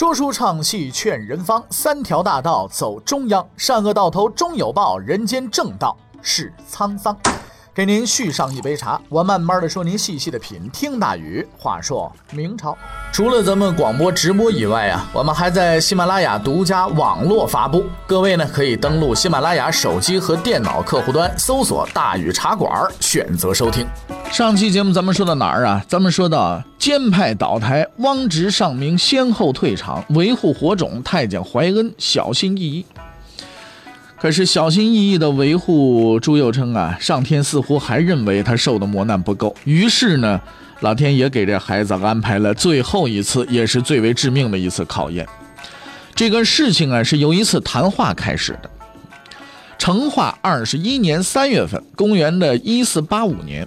说书唱戏劝人方，三条大道走中央，善恶到头终有报，人间正道是沧桑。给您续上一杯茶，我慢慢的说，您细细的品。听大禹话说明朝，除了咱们广播直播以外啊，我们还在喜马拉雅独家网络发布。各位呢，可以登录喜马拉雅手机和电脑客户端，搜索“大禹茶馆”，选择收听。上期节目咱们说到哪儿啊？咱们说到监派倒台，汪直、尚明先后退场，维护火种，太监怀恩小心翼翼。可是小心翼翼的维护朱佑樘啊，上天似乎还认为他受的磨难不够，于是呢，老天爷给这孩子安排了最后一次，也是最为致命的一次考验。这个事情啊，是由一次谈话开始的。成化二十一年三月份，公元的一四八五年，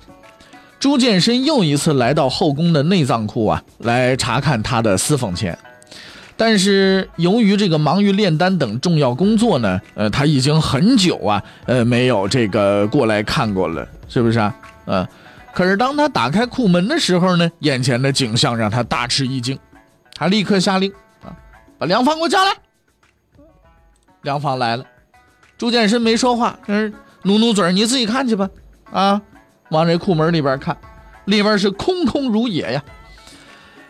朱见深又一次来到后宫的内脏库啊，来查看他的私房钱。但是由于这个忙于炼丹等重要工作呢，呃，他已经很久啊，呃，没有这个过来看过了，是不是啊？嗯，可是当他打开库门的时候呢，眼前的景象让他大吃一惊，他立刻下令啊，把梁芳给我叫来。梁芳来了，朱见深没说话，嗯，努努嘴，你自己看去吧，啊，往这库门里边看，里边是空空如也呀。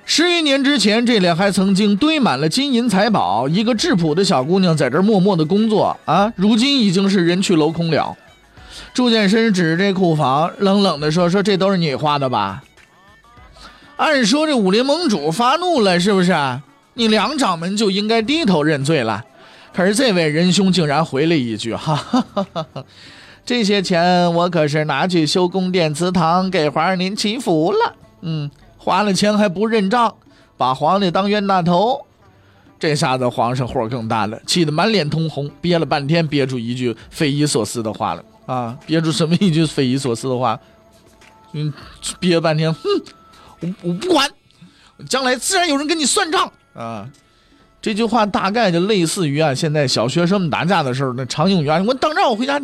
十余年之前，这里还曾经堆满了金银财宝。一个质朴的小姑娘在这默默的工作啊，如今已经是人去楼空了。朱见深指着这库房，冷冷地说：“说这都是你花的吧？”按说这武林盟主发怒了，是不是？你梁掌门就应该低头认罪了。可是这位仁兄竟然回了一句：“哈哈哈哈哈，这些钱我可是拿去修宫殿祠堂，给皇上您祈福了。”嗯。花了钱还不认账，把皇帝当冤大头，这下子皇上火更大了，气得满脸通红，憋了半天憋出一句匪夷所思的话了啊！憋出什么一句匪夷所思的话？嗯，憋半天，哼，我我不管，将来自然有人跟你算账啊！这句话大概就类似于啊，现在小学生们打架的时候那常用语啊，我等着我回家，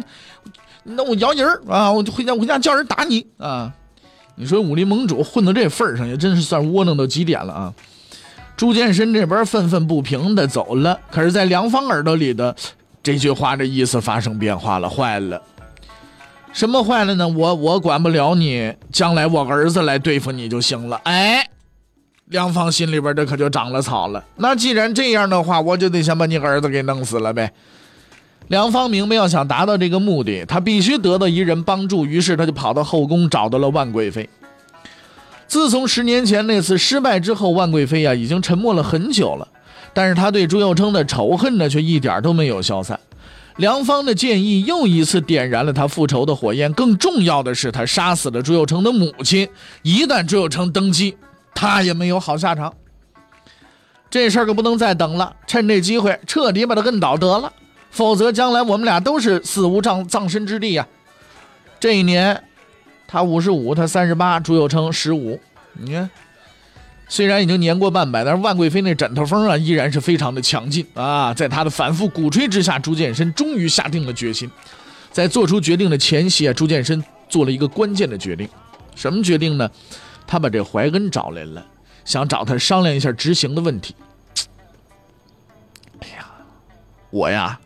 那我摇人啊，我就回家我回家叫人打你啊！你说武林盟主混到这份上，也真是算窝囊到极点了啊！朱见深这边愤愤不平的走了，可是，在梁芳耳朵里的这句话的意思发生变化了，坏了！什么坏了呢？我我管不了你，将来我儿子来对付你就行了。哎，梁芳心里边这可就长了草了。那既然这样的话，我就得先把你儿子给弄死了呗。梁方明白，要想达到这个目的，他必须得到一人帮助。于是他就跑到后宫，找到了万贵妃。自从十年前那次失败之后，万贵妃呀已经沉默了很久了。但是他对朱佑樘的仇恨呢，却一点都没有消散。梁方的建议又一次点燃了他复仇的火焰。更重要的是，他杀死了朱佑樘的母亲。一旦朱佑樘登基，他也没有好下场。这事儿可不能再等了，趁这机会彻底把他摁倒得了。否则，将来我们俩都是死无葬葬身之地呀！这一年，他五十五，他三十八，朱佑樘十五。你看，虽然已经年过半百，但是万贵妃那枕头风啊，依然是非常的强劲啊！在他的反复鼓吹之下，朱见深终于下定了决心。在做出决定的前夕啊，朱见深做了一个关键的决定。什么决定呢？他把这怀恩找来了，想找他商量一下执行的问题。哎呀，我呀！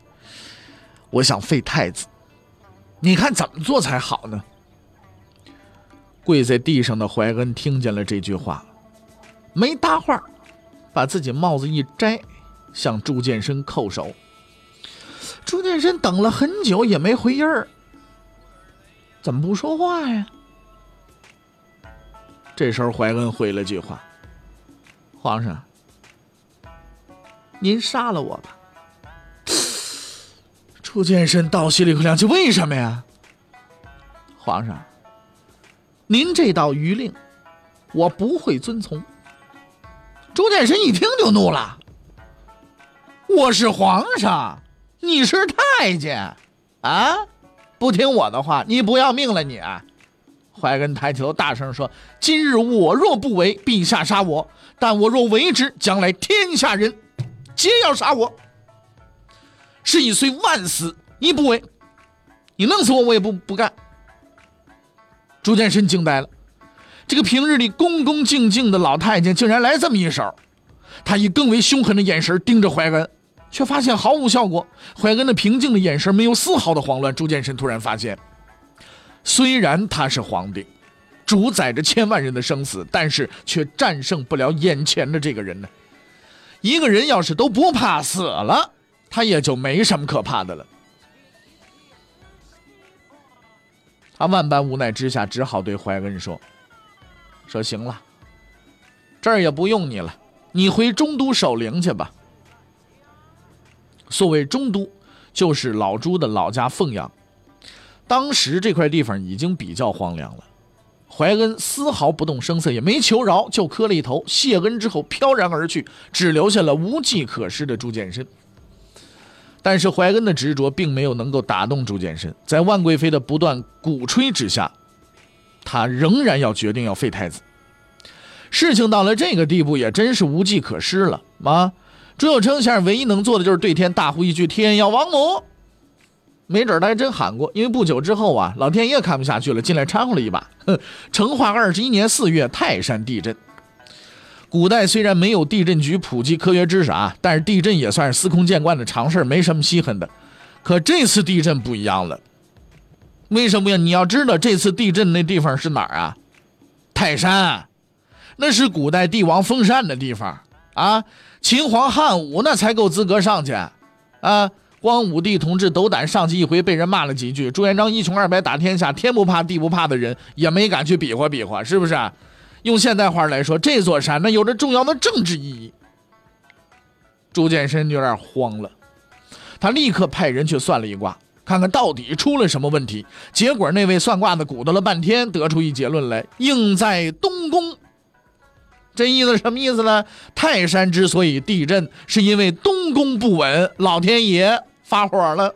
我想废太子，你看怎么做才好呢？跪在地上的怀恩听见了这句话，没搭话，把自己帽子一摘，向朱见深叩首。朱见深等了很久也没回音儿，怎么不说话呀？这时候怀恩回了句话：“皇上，您杀了我吧。”朱见深倒吸了一口凉气，为什么呀？皇上，您这道谕令，我不会遵从。朱见深一听就怒了：“我是皇上，你是太监，啊，不听我的话，你不要命了你！”怀恩抬起头，大声说：“今日我若不为，陛下杀我；但我若为之，将来天下人皆要杀我。”是以虽万死，你不为，你弄死我，我也不不干。朱见深惊呆了，这个平日里恭恭敬敬的老太监，竟然来这么一手。他以更为凶狠的眼神盯着怀恩，却发现毫无效果。怀恩的平静的眼神没有丝毫的慌乱。朱见深突然发现，虽然他是皇帝，主宰着千万人的生死，但是却战胜不了眼前的这个人呢。一个人要是都不怕死了，他也就没什么可怕的了。他万般无奈之下，只好对怀恩说：“说行了，这儿也不用你了，你回中都守灵去吧。”所谓中都，就是老朱的老家凤阳。当时这块地方已经比较荒凉了。怀恩丝毫不动声色，也没求饶，就磕了一头，谢恩之后飘然而去，只留下了无计可施的朱见深。但是怀恩的执着并没有能够打动朱见深，在万贵妃的不断鼓吹之下，他仍然要决定要废太子。事情到了这个地步，也真是无计可施了啊！朱有称先生唯一能做的就是对天大呼一句：“天要亡母！”没准他还真喊过，因为不久之后啊，老天爷看不下去了，进来掺和了一把。成化二十一年四月，泰山地震。古代虽然没有地震局普及科学知识啊，但是地震也算是司空见惯的常事没什么稀罕的。可这次地震不一样了，为什么呀？你要知道，这次地震那地方是哪儿啊？泰山，那是古代帝王封禅的地方啊。秦皇汉武那才够资格上去啊。光武帝同志斗胆上去一回，被人骂了几句。朱元璋一穷二白打天下，天不怕地不怕的人也没敢去比划比划，是不是？用现代话来说，这座山那有着重要的政治意义。朱见深有点慌了，他立刻派人去算了一卦，看看到底出了什么问题。结果那位算卦的鼓捣了半天，得出一结论来：应在东宫。这意思什么意思呢？泰山之所以地震，是因为东宫不稳，老天爷。发火了，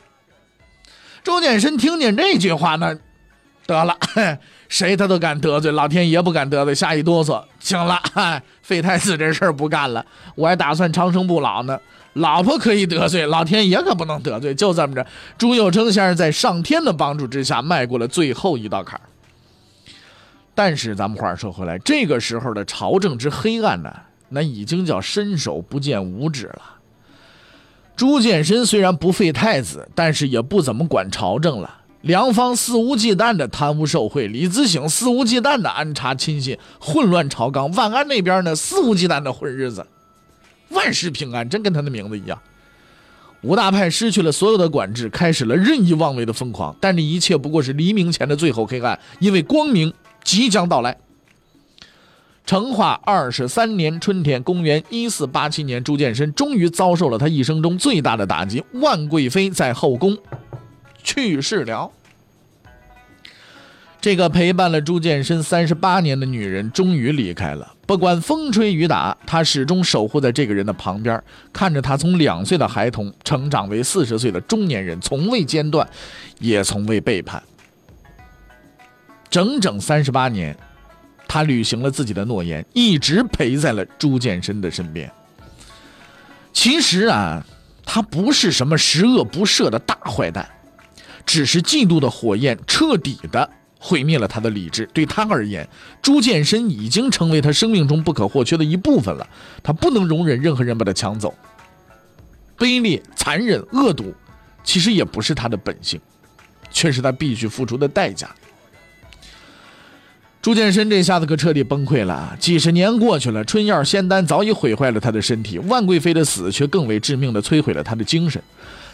周建深听见这句话呢，得了，谁他都敢得罪，老天爷不敢得罪，吓一哆嗦。行了，废太子这事儿不干了，我还打算长生不老呢。老婆可以得罪，老天爷可不能得罪。就这么着，朱有成先生在上天的帮助之下，迈过了最后一道坎儿。但是咱们话说回来，这个时候的朝政之黑暗呢，那已经叫伸手不见五指了。朱见深虽然不废太子，但是也不怎么管朝政了。梁方肆无忌惮的贪污受贿，李子省肆无忌惮的安插亲信，混乱朝纲。万安那边呢，肆无忌惮的混日子，万事平安，真跟他的名字一样。五大派失去了所有的管制，开始了任意妄为的疯狂。但这一切不过是黎明前的最后黑暗，因为光明即将到来。成化二十三年春天，公元一四八七年，朱见深终于遭受了他一生中最大的打击。万贵妃在后宫去世了。这个陪伴了朱建深三十八年的女人终于离开了。不管风吹雨打，她始终守护在这个人的旁边，看着他从两岁的孩童成长为四十岁的中年人，从未间断，也从未背叛。整整三十八年。他履行了自己的诺言，一直陪在了朱建深的身边。其实啊，他不是什么十恶不赦的大坏蛋，只是嫉妒的火焰彻底的毁灭了他的理智。对他而言，朱见深已经成为他生命中不可或缺的一部分了。他不能容忍任何人把他抢走。卑劣、残忍、恶毒，其实也不是他的本性，却是他必须付出的代价。朱见深这下子可彻底崩溃了。几十年过去了，春药仙丹早已毁坏了他的身体，万贵妃的死却更为致命的摧毁了他的精神。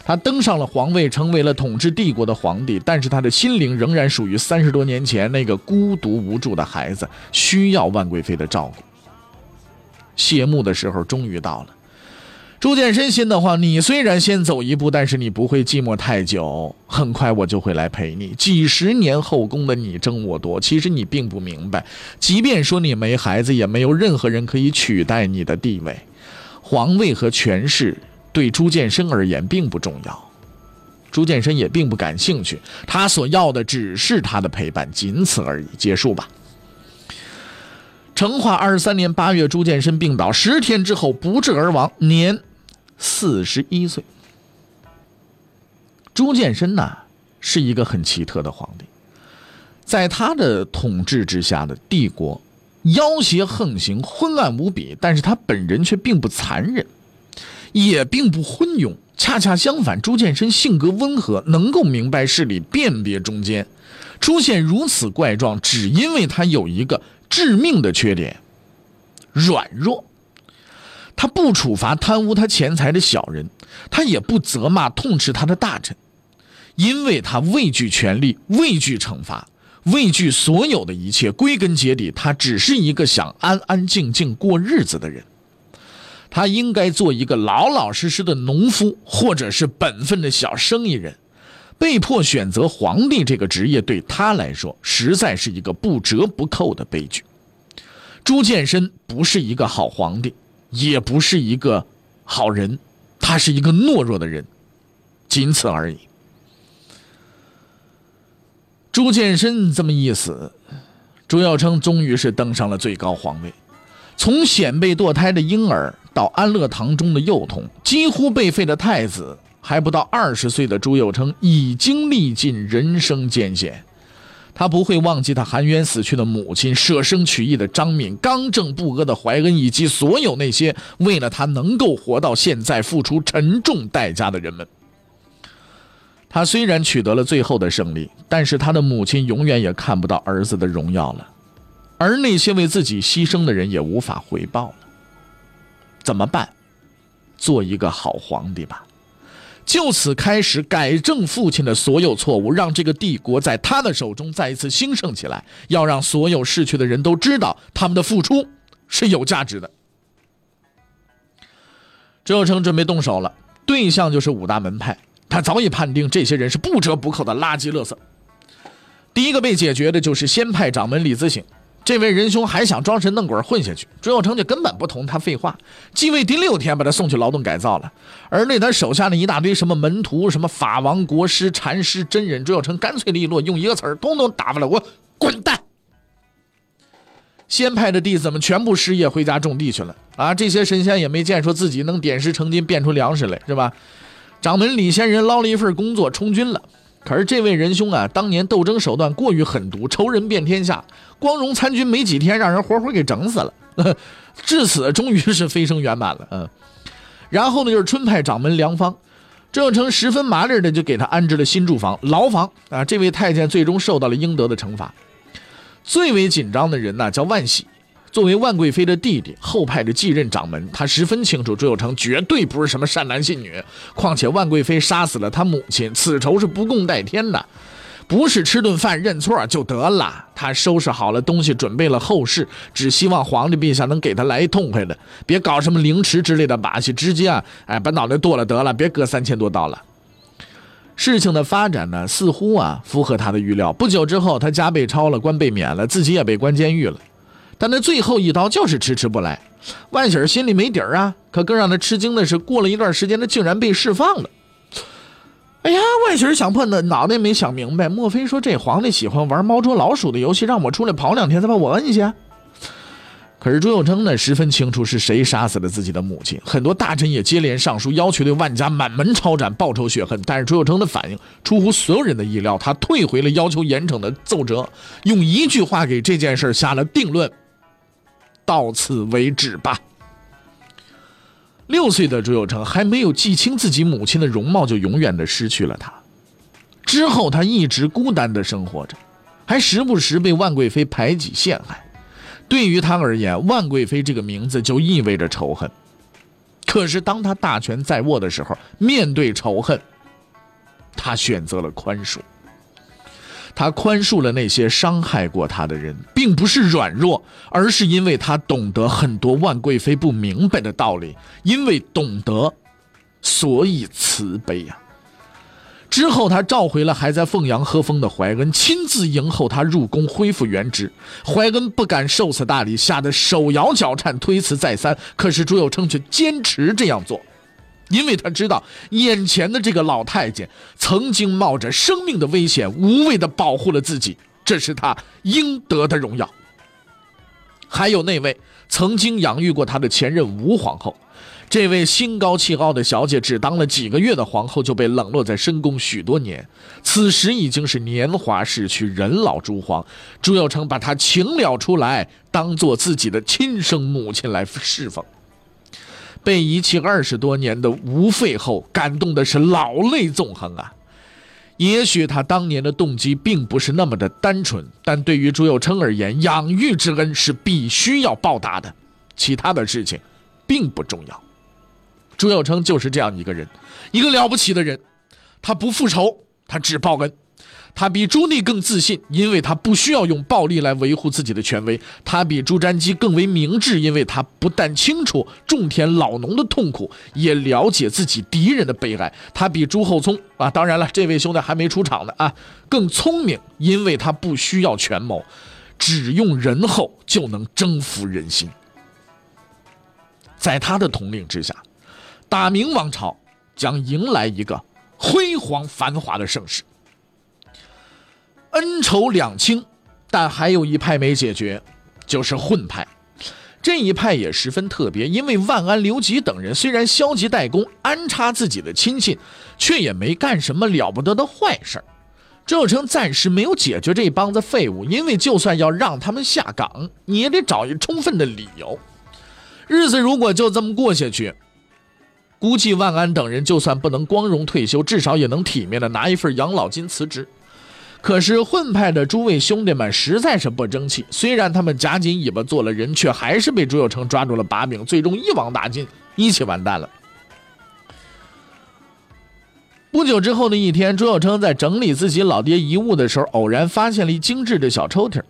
他登上了皇位，成为了统治帝国的皇帝，但是他的心灵仍然属于三十多年前那个孤独无助的孩子，需要万贵妃的照顾。谢幕的时候终于到了。朱见深心的话，你虽然先走一步，但是你不会寂寞太久。很快我就会来陪你。几十年后宫的你争我夺，其实你并不明白，即便说你没孩子，也没有任何人可以取代你的地位。皇位和权势对朱见深而言并不重要，朱见深也并不感兴趣。他所要的只是他的陪伴，仅此而已。结束吧。成化二十三年八月，朱见深病倒，十天之后不治而亡，年。四十一岁，朱见深呢是一个很奇特的皇帝，在他的统治之下的帝国要挟横行，昏暗无比，但是他本人却并不残忍，也并不昏庸。恰恰相反，朱见深性格温和，能够明白事理，辨别中间。出现如此怪状，只因为他有一个致命的缺点——软弱。他不处罚贪污他钱财的小人，他也不责骂痛斥他的大臣，因为他畏惧权力，畏惧惩罚，畏惧所有的一切。归根结底，他只是一个想安安静静过日子的人。他应该做一个老老实实的农夫，或者是本分的小生意人。被迫选择皇帝这个职业，对他来说实在是一个不折不扣的悲剧。朱见深不是一个好皇帝，也不是一个好人，他是一个懦弱的人，仅此而已。朱见深这么一死，朱耀称终于是登上了最高皇位。从显被堕胎的婴儿到安乐堂中的幼童，几乎被废的太子，还不到二十岁的朱佑称已经历尽人生艰险。他不会忘记他含冤死去的母亲、舍生取义的张敏、刚正不阿的怀恩，以及所有那些为了他能够活到现在付出沉重代价的人们。他虽然取得了最后的胜利，但是他的母亲永远也看不到儿子的荣耀了。而那些为自己牺牲的人也无法回报了，怎么办？做一个好皇帝吧，就此开始改正父亲的所有错误，让这个帝国在他的手中再一次兴盛起来。要让所有逝去的人都知道，他们的付出是有价值的。周成准备动手了，对象就是五大门派，他早已判定这些人是不折不扣的垃圾垃圾。第一个被解决的就是先派掌门李自省。这位仁兄还想装神弄鬼混下去，朱有成就根本不同他废话。继位第六天，把他送去劳动改造了。而那他手下的一大堆什么门徒、什么法王、国师、禅师、真人，朱有成干脆利落用一个词儿，通通打发了，我滚蛋！先派的弟子们全部失业，回家种地去了。啊，这些神仙也没见说自己能点石成金，变出粮食来，是吧？掌门李仙人捞了一份工作，充军了。可是这位仁兄啊，当年斗争手段过于狠毒，仇人遍天下，光荣参军没几天，让人活活给整死了。至此，终于是飞升圆满了。嗯，然后呢，就是春派掌门梁方，郑成十分麻利的就给他安置了新住房牢房啊。这位太监最终受到了应得的惩罚。最为紧张的人呢，叫万喜。作为万贵妃的弟弟，后派的继任掌门，他十分清楚朱有成绝对不是什么善男信女。况且万贵妃杀死了他母亲，此仇是不共戴天的，不是吃顿饭认错就得了。他收拾好了东西，准备了后事，只希望皇帝陛下能给他来一痛快的，别搞什么凌迟之类的把戏，直接啊，哎，把脑袋剁了得了，别割三千多刀了。事情的发展呢，似乎啊符合他的预料。不久之后，他家被抄了，官被免了，自己也被关监狱了。但那最后一刀就是迟迟不来，万喜儿心里没底儿啊。可更让他吃惊的是，过了一段时间，他竟然被释放了。哎呀，万喜儿想破脑脑袋没想明白，莫非说这皇帝喜欢玩猫捉老鼠的游戏，让我出来跑两天，再把我摁下？可是朱佑樘呢，十分清楚是谁杀死了自己的母亲，很多大臣也接连上书，要求对万家满门抄斩，报仇雪恨。但是朱佑樘的反应出乎所有人的意料，他退回了要求严惩的奏折，用一句话给这件事下了定论。到此为止吧。六岁的朱有成还没有记清自己母亲的容貌，就永远的失去了她。之后，他一直孤单的生活着，还时不时被万贵妃排挤陷害。对于他而言，万贵妃这个名字就意味着仇恨。可是，当他大权在握的时候，面对仇恨，他选择了宽恕。他宽恕了那些伤害过他的人，并不是软弱，而是因为他懂得很多万贵妃不明白的道理。因为懂得，所以慈悲呀。之后，他召回了还在凤阳喝风的怀恩，亲自迎候他入宫恢复原职。怀恩不敢受此大礼，吓得手摇脚颤，推辞再三。可是朱有称却坚持这样做。因为他知道，眼前的这个老太监曾经冒着生命的危险，无畏的保护了自己，这是他应得的荣耀。还有那位曾经养育过他的前任吴皇后，这位心高气傲的小姐只当了几个月的皇后，就被冷落在深宫许多年。此时已经是年华逝去，人老珠黄。朱佑樘把她请了出来，当做自己的亲生母亲来侍奉。被遗弃二十多年的吴废后，感动的是老泪纵横啊！也许他当年的动机并不是那么的单纯，但对于朱佑称而言，养育之恩是必须要报答的，其他的事情并不重要。朱佑称就是这样一个人，一个了不起的人。他不复仇，他只报恩。他比朱棣更自信，因为他不需要用暴力来维护自己的权威。他比朱瞻基更为明智，因为他不但清楚种田老农的痛苦，也了解自己敌人的悲哀。他比朱厚熜啊，当然了，这位兄弟还没出场呢啊，更聪明，因为他不需要权谋，只用仁厚就能征服人心。在他的统领之下。大明王朝将迎来一个辉煌繁华的盛世。恩仇两清，但还有一派没解决，就是混派。这一派也十分特别，因为万安、刘吉等人虽然消极怠工，安插自己的亲信，却也没干什么了不得的坏事周有成暂时没有解决这帮子废物，因为就算要让他们下岗，你也得找一充分的理由。日子如果就这么过下去，估计万安等人就算不能光荣退休，至少也能体面的拿一份养老金辞职。可是混派的诸位兄弟们实在是不争气，虽然他们夹紧尾巴做了人，却还是被朱有成抓住了把柄，最终一网打尽，一起完蛋了。不久之后的一天，朱有成在整理自己老爹遗物的时候，偶然发现了一精致的小抽屉，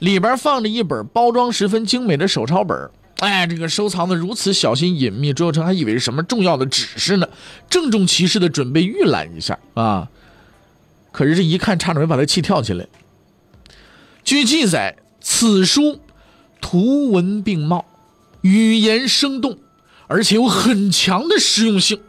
里边放着一本包装十分精美的手抄本。哎，这个收藏的如此小心隐秘，朱有成还以为是什么重要的指示呢，郑重其事的准备预览一下啊。可是这一看，差点没把他气跳起来。据记载，此书图文并茂，语言生动，而且有很强的实用性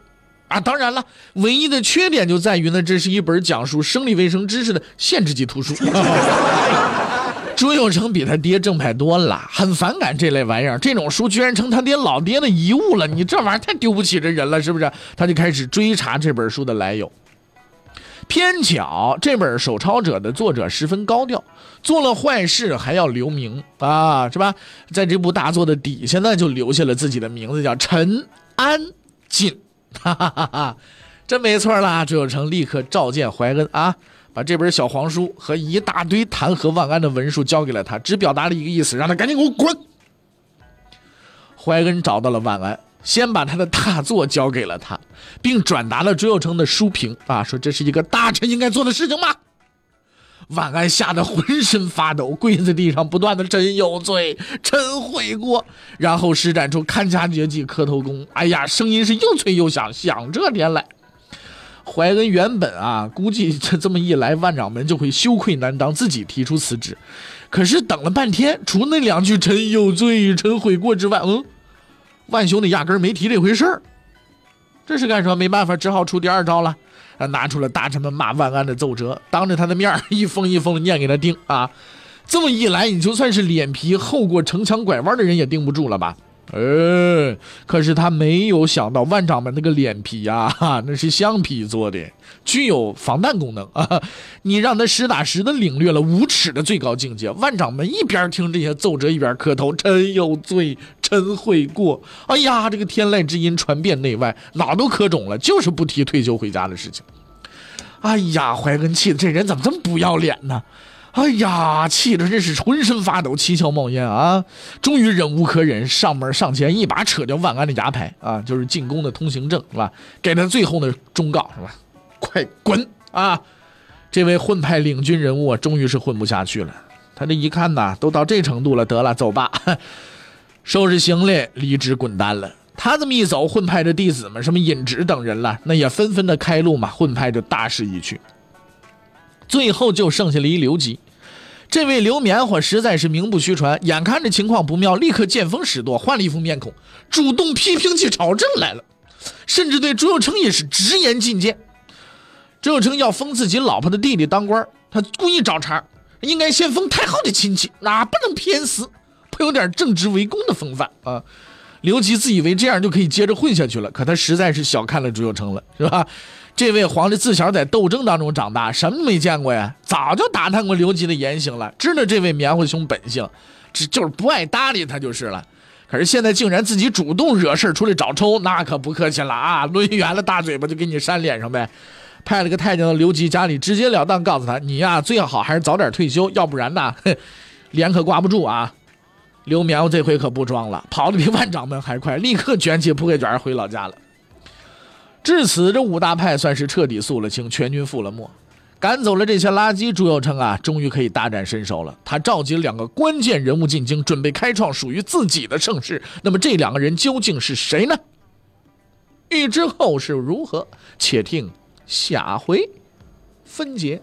啊。当然了，唯一的缺点就在于呢，这是一本讲述生理卫生知识的限制级图书。朱有成比他爹正派多了，很反感这类玩意儿。这种书居然成他爹老爹的遗物了，你这玩意儿太丢不起这人了，是不是？他就开始追查这本书的来由。偏巧这本手抄者的作者十分高调，做了坏事还要留名啊，是吧？在这部大作的底下呢，就留下了自己的名字，叫陈安进。哈哈哈哈真没错啦！朱有成立刻召见怀恩啊。把这本小黄书和一大堆弹劾万安的文书交给了他，只表达了一个意思，让他赶紧给我滚。怀恩找到了万安，先把他的大作交给了他，并转达了朱有成的书评啊，说这是一个大臣应该做的事情吗？晚安吓得浑身发抖，跪在地上不断的臣有罪，臣悔过，然后施展出看家绝技磕头功，哎呀，声音是又脆又响，响这天来。怀恩原本啊，估计这这么一来，万掌门就会羞愧难当，自己提出辞职。可是等了半天，除那两句“臣有罪，臣悔过”之外，嗯，万兄弟压根没提这回事儿。这是干什么？没办法，只好出第二招了，啊，拿出了大臣们骂万安的奏折，当着他的面一封一封的念给他听啊。这么一来，你就算是脸皮厚过城墙拐弯的人也顶不住了吧？呃，可是他没有想到万掌门那个脸皮呀，那是橡皮做的，具有防弹功能啊！你让他实打实的领略了无耻的最高境界。万掌门一边听这些奏折，一边磕头：“臣有罪，臣悔过。”哎呀，这个天籁之音传遍内外，哪都磕肿了，就是不提退休回家的事情。哎呀，怀恩气的这人怎么这么不要脸呢？哎呀，气得真是浑身发抖，七窍冒烟啊！终于忍无可忍，上门上前一把扯掉万安的牙牌啊，就是进宫的通行证是吧？给他最后的忠告是吧？快滚啊！这位混派领军人物啊，终于是混不下去了。他这一看呐，都到这程度了，得了，走吧，收拾行李离职滚蛋了。他这么一走，混派的弟子们，什么尹直等人了，那也纷纷的开路嘛，混派就大势已去。最后就剩下了一刘吉。这位刘棉花实在是名不虚传，眼看着情况不妙，立刻见风使舵，换了一副面孔，主动批评起朝政来了，甚至对朱有成也是直言进谏。朱有成要封自己老婆的弟弟当官，他故意找茬，应该先封太后的亲戚，那不能偏私，颇有点正直为公的风范啊。刘基自以为这样就可以接着混下去了，可他实在是小看了朱佑樘了，是吧？这位皇帝自小在斗争当中长大，什么没见过呀？早就打探过刘基的言行了，知道这位棉花兄本性，这就是不爱搭理他就是了。可是现在竟然自己主动惹事出来找抽，那可不客气了啊！抡圆了大嘴巴就给你扇脸上呗。派了个太监到刘基家里，直截了当告诉他：“你呀，最好还是早点退休，要不然呐，脸可挂不住啊。”刘棉花这回可不装了，跑得比万掌门还快，立刻卷起铺盖卷回老家了。至此，这五大派算是彻底肃了清，全军覆了没，赶走了这些垃圾。朱佑称啊，终于可以大展身手了。他召集了两个关键人物进京，准备开创属于自己的盛世。那么，这两个人究竟是谁呢？欲知后事如何，且听下回分解。